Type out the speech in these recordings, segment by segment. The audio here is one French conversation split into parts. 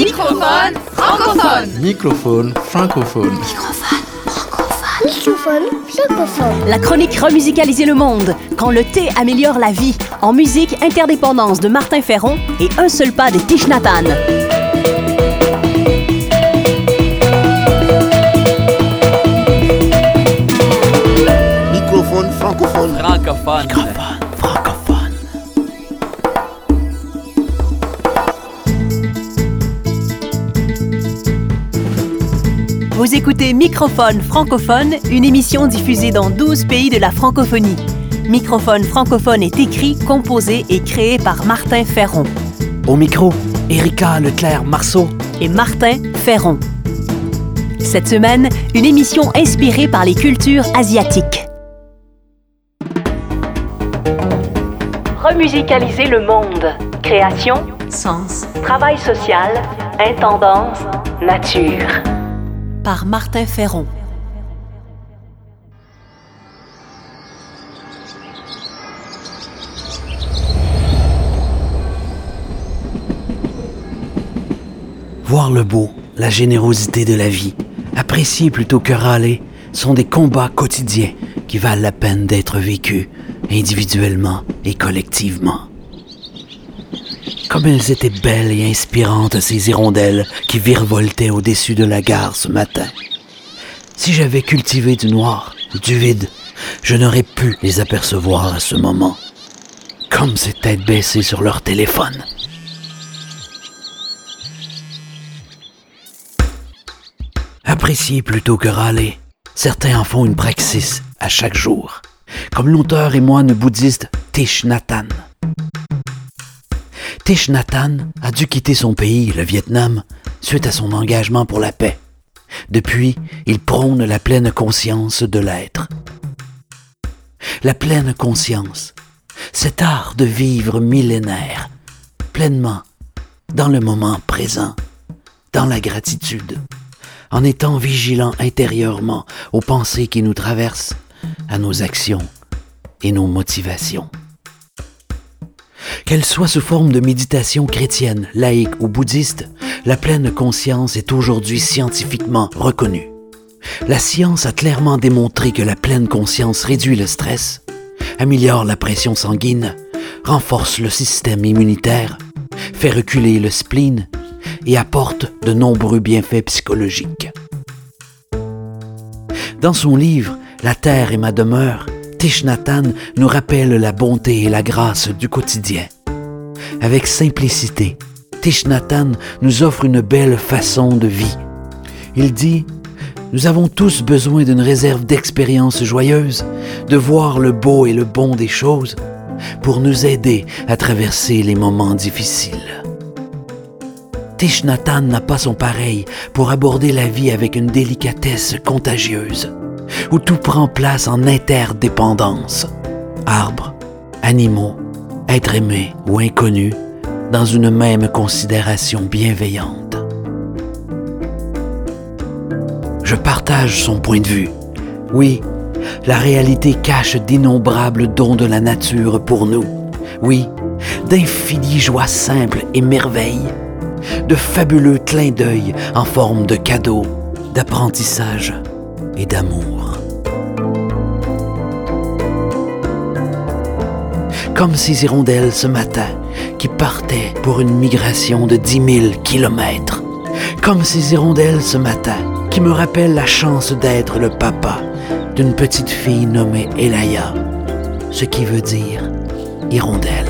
Microphone francophone. Microphone francophone. Microphone francophone. La chronique Remusicaliser le monde, quand le thé améliore la vie, en musique Interdépendance de Martin Ferron et Un seul pas de Tish Nathan. Microphone francophone. Francophone. Francophone. Vous écoutez Microphone francophone, une émission diffusée dans 12 pays de la francophonie. Microphone francophone est écrit, composé et créé par Martin Ferron Au micro, Erika Leclerc-Marceau. et Martin Ferron. Cette semaine, une émission inspirée par les cultures asiatiques. Remusicaliser le monde. Création, sens, travail social, intendance, nature. Par Martin Ferron. Voir le beau, la générosité de la vie, apprécier plutôt que râler, sont des combats quotidiens qui valent la peine d'être vécus individuellement et collectivement. Comme elles étaient belles et inspirantes, ces hirondelles qui virevoltaient au-dessus de la gare ce matin. Si j'avais cultivé du noir, du vide, je n'aurais pu les apercevoir à ce moment. Comme ces têtes baissées sur leur téléphone. Apprécier plutôt que râler. Certains en font une praxis à chaque jour, comme l'auteur et moine bouddhiste Thich Nhat Hanh. Thich Nhat Hanh a dû quitter son pays, le Vietnam, suite à son engagement pour la paix. Depuis, il prône la pleine conscience de l'être. La pleine conscience, cet art de vivre millénaire, pleinement, dans le moment présent, dans la gratitude en étant vigilant intérieurement aux pensées qui nous traversent, à nos actions et nos motivations. Qu'elle soit sous forme de méditation chrétienne, laïque ou bouddhiste, la pleine conscience est aujourd'hui scientifiquement reconnue. La science a clairement démontré que la pleine conscience réduit le stress, améliore la pression sanguine, renforce le système immunitaire, fait reculer le spleen et apporte de nombreux bienfaits psychologiques. Dans son livre La Terre est ma demeure, Hanh nous rappelle la bonté et la grâce du quotidien. Avec simplicité, Hanh nous offre une belle façon de vie. Il dit Nous avons tous besoin d'une réserve d'expériences joyeuses, de voir le beau et le bon des choses, pour nous aider à traverser les moments difficiles. Hanh n'a pas son pareil pour aborder la vie avec une délicatesse contagieuse, où tout prend place en interdépendance. Arbres, animaux, êtres aimés ou inconnus, dans une même considération bienveillante. Je partage son point de vue. Oui, la réalité cache d'innombrables dons de la nature pour nous. Oui, d'infinies joies simples et merveilles de fabuleux clins d'œil en forme de cadeaux, d'apprentissage d'amour. Comme ces hirondelles ce matin qui partaient pour une migration de 10 000 kilomètres. Comme ces hirondelles ce matin qui me rappellent la chance d'être le papa d'une petite fille nommée Elaya, ce qui veut dire hirondelle.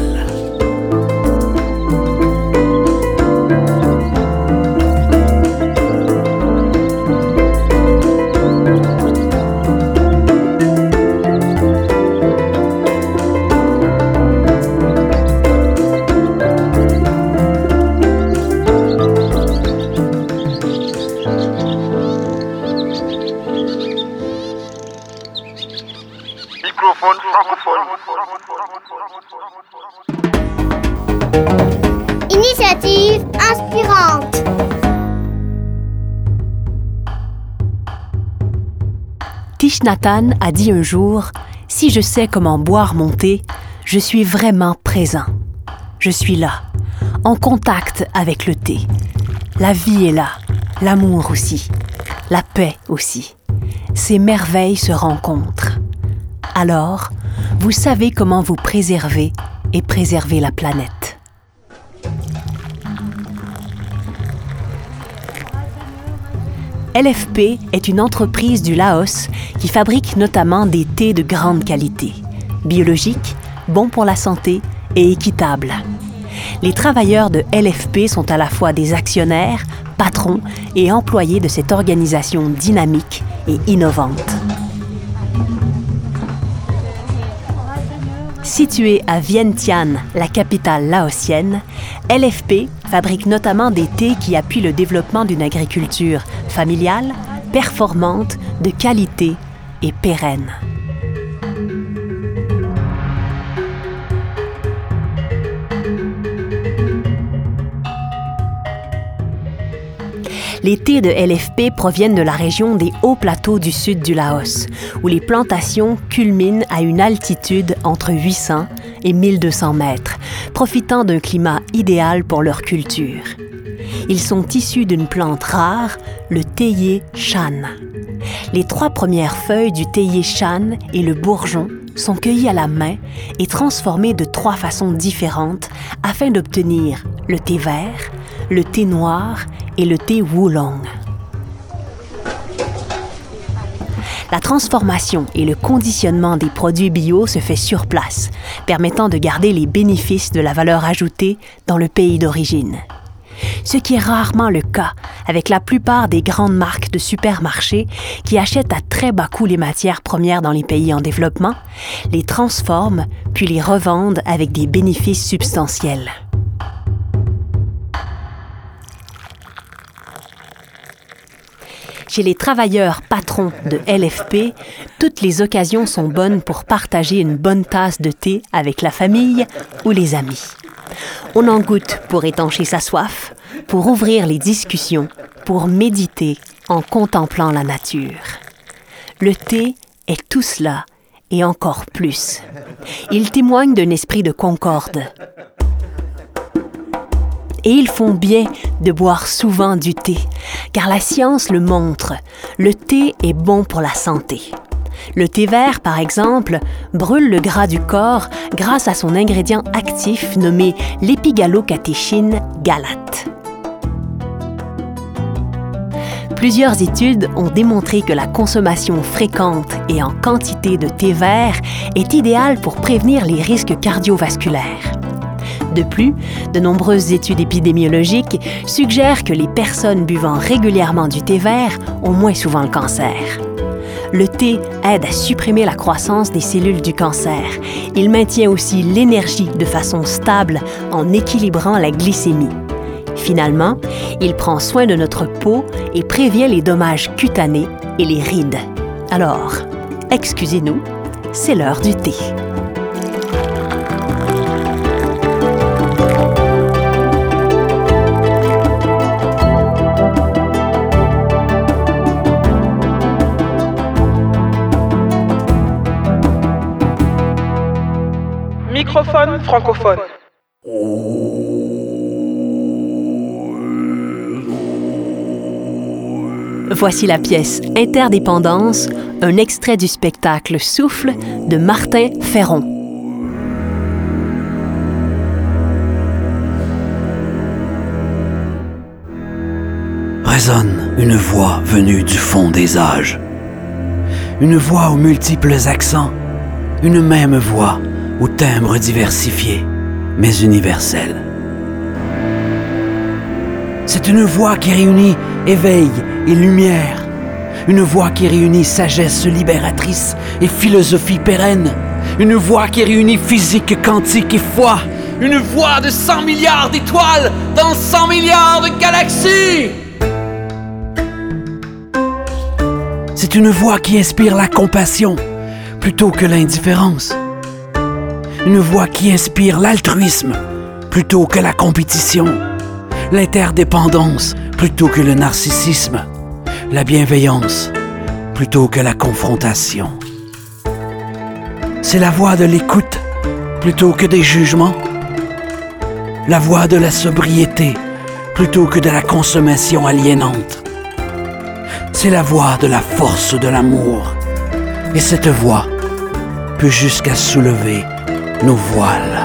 Initiative inspirante. Hanh a dit un jour Si je sais comment boire mon thé, je suis vraiment présent. Je suis là, en contact avec le thé. La vie est là, l'amour aussi, la paix aussi. Ces merveilles se rencontrent. Alors, vous savez comment vous préserver et préserver la planète. LFP est une entreprise du Laos qui fabrique notamment des thés de grande qualité, biologiques, bons pour la santé et équitables. Les travailleurs de LFP sont à la fois des actionnaires, patrons et employés de cette organisation dynamique et innovante. Située à Vientiane, la capitale laotienne, LFP fabrique notamment des thés qui appuient le développement d'une agriculture familiale, performante, de qualité et pérenne. Les thés de LFP proviennent de la région des hauts plateaux du sud du Laos, où les plantations culminent à une altitude entre 800 et 1200 mètres, profitant d'un climat idéal pour leur culture. Ils sont issus d'une plante rare, le théier chan. Les trois premières feuilles du théier chan et le bourgeon sont cueillies à la main et transformées de trois façons différentes afin d'obtenir le thé vert, le thé noir et le thé Wulong. La transformation et le conditionnement des produits bio se fait sur place, permettant de garder les bénéfices de la valeur ajoutée dans le pays d'origine. Ce qui est rarement le cas avec la plupart des grandes marques de supermarchés qui achètent à très bas coût les matières premières dans les pays en développement, les transforment puis les revendent avec des bénéfices substantiels. Chez les travailleurs patrons de LFP, toutes les occasions sont bonnes pour partager une bonne tasse de thé avec la famille ou les amis. On en goûte pour étancher sa soif, pour ouvrir les discussions, pour méditer en contemplant la nature. Le thé est tout cela et encore plus. Il témoigne d'un esprit de concorde, et ils font bien de boire souvent du thé, car la science le montre. Le thé est bon pour la santé. Le thé vert, par exemple, brûle le gras du corps grâce à son ingrédient actif nommé l'épigalocatéchine galate. Plusieurs études ont démontré que la consommation fréquente et en quantité de thé vert est idéale pour prévenir les risques cardiovasculaires. De plus, de nombreuses études épidémiologiques suggèrent que les personnes buvant régulièrement du thé vert ont moins souvent le cancer. Le thé aide à supprimer la croissance des cellules du cancer. Il maintient aussi l'énergie de façon stable en équilibrant la glycémie. Finalement, il prend soin de notre peau et prévient les dommages cutanés et les rides. Alors, excusez-nous, c'est l'heure du thé. Voici la pièce Interdépendance, un extrait du spectacle Souffle de Martin Ferron. Résonne une voix venue du fond des âges. Une voix aux multiples accents. Une même voix aux timbres diversifiés, mais universels. C'est une voix qui réunit éveil et lumière. Une voix qui réunit sagesse libératrice et philosophie pérenne. Une voix qui réunit physique quantique et foi. Une voix de 100 milliards d'étoiles dans 100 milliards de galaxies. C'est une voix qui inspire la compassion plutôt que l'indifférence. Une voix qui inspire l'altruisme plutôt que la compétition. L'interdépendance plutôt que le narcissisme. La bienveillance plutôt que la confrontation. C'est la voix de l'écoute plutôt que des jugements. La voix de la sobriété plutôt que de la consommation aliénante. C'est la voix de la force de l'amour. Et cette voix peut jusqu'à soulever nos voiles.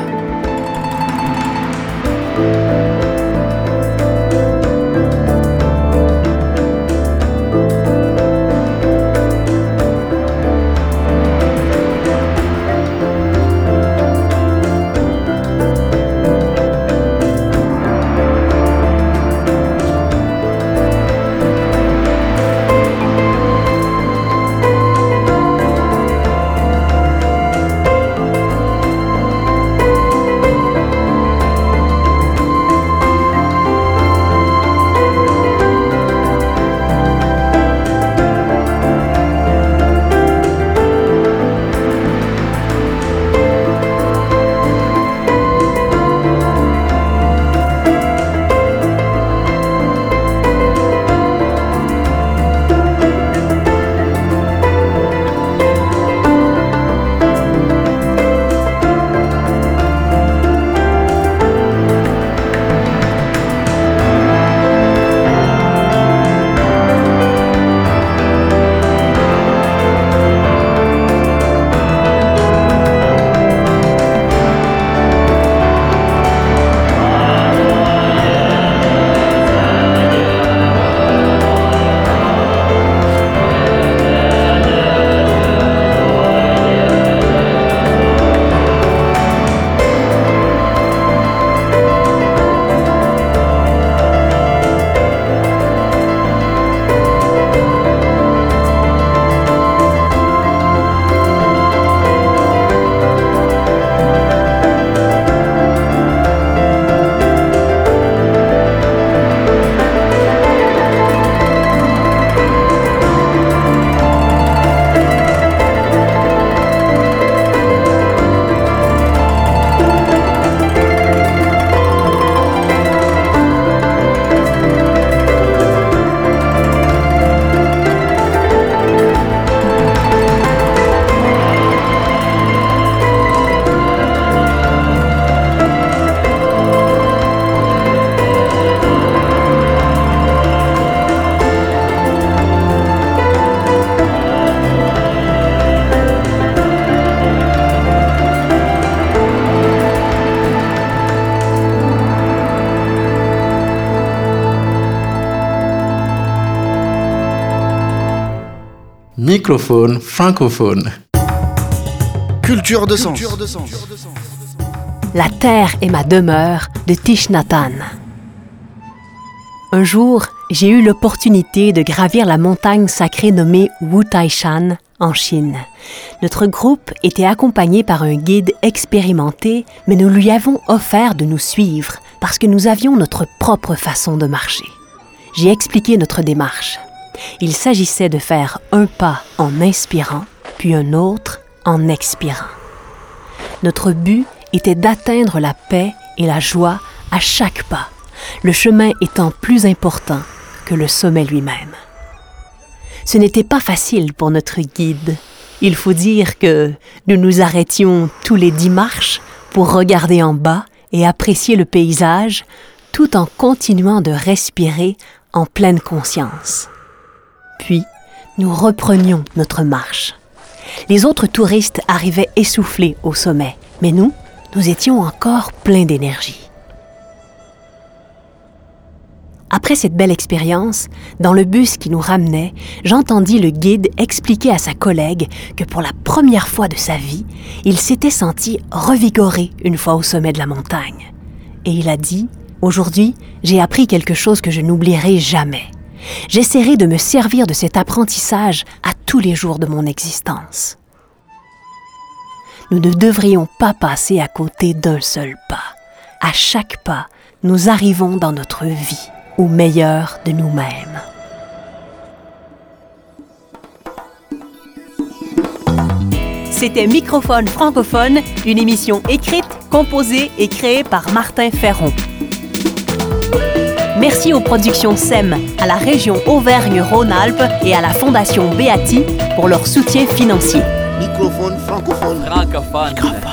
Microphone francophone. Culture de sens. La terre est ma demeure de Hanh. Un jour, j'ai eu l'opportunité de gravir la montagne sacrée nommée Wu Tai Shan en Chine. Notre groupe était accompagné par un guide expérimenté, mais nous lui avons offert de nous suivre parce que nous avions notre propre façon de marcher. J'ai expliqué notre démarche. Il s'agissait de faire un pas en inspirant, puis un autre en expirant. Notre but était d'atteindre la paix et la joie à chaque pas, le chemin étant plus important que le sommet lui-même. Ce n'était pas facile pour notre guide. Il faut dire que nous nous arrêtions tous les dix marches pour regarder en bas et apprécier le paysage tout en continuant de respirer en pleine conscience. Puis, nous reprenions notre marche. Les autres touristes arrivaient essoufflés au sommet, mais nous, nous étions encore pleins d'énergie. Après cette belle expérience, dans le bus qui nous ramenait, j'entendis le guide expliquer à sa collègue que pour la première fois de sa vie, il s'était senti revigoré une fois au sommet de la montagne. Et il a dit, Aujourd'hui, j'ai appris quelque chose que je n'oublierai jamais. J'essaierai de me servir de cet apprentissage à tous les jours de mon existence. Nous ne devrions pas passer à côté d'un seul pas. À chaque pas, nous arrivons dans notre vie au meilleur de nous-mêmes. C'était Microphone francophone, une émission écrite, composée et créée par Martin Ferron. Merci aux productions SEM, à la région Auvergne-Rhône-Alpes et à la Fondation Beati pour leur soutien financier. Microphone francophone. Francophone.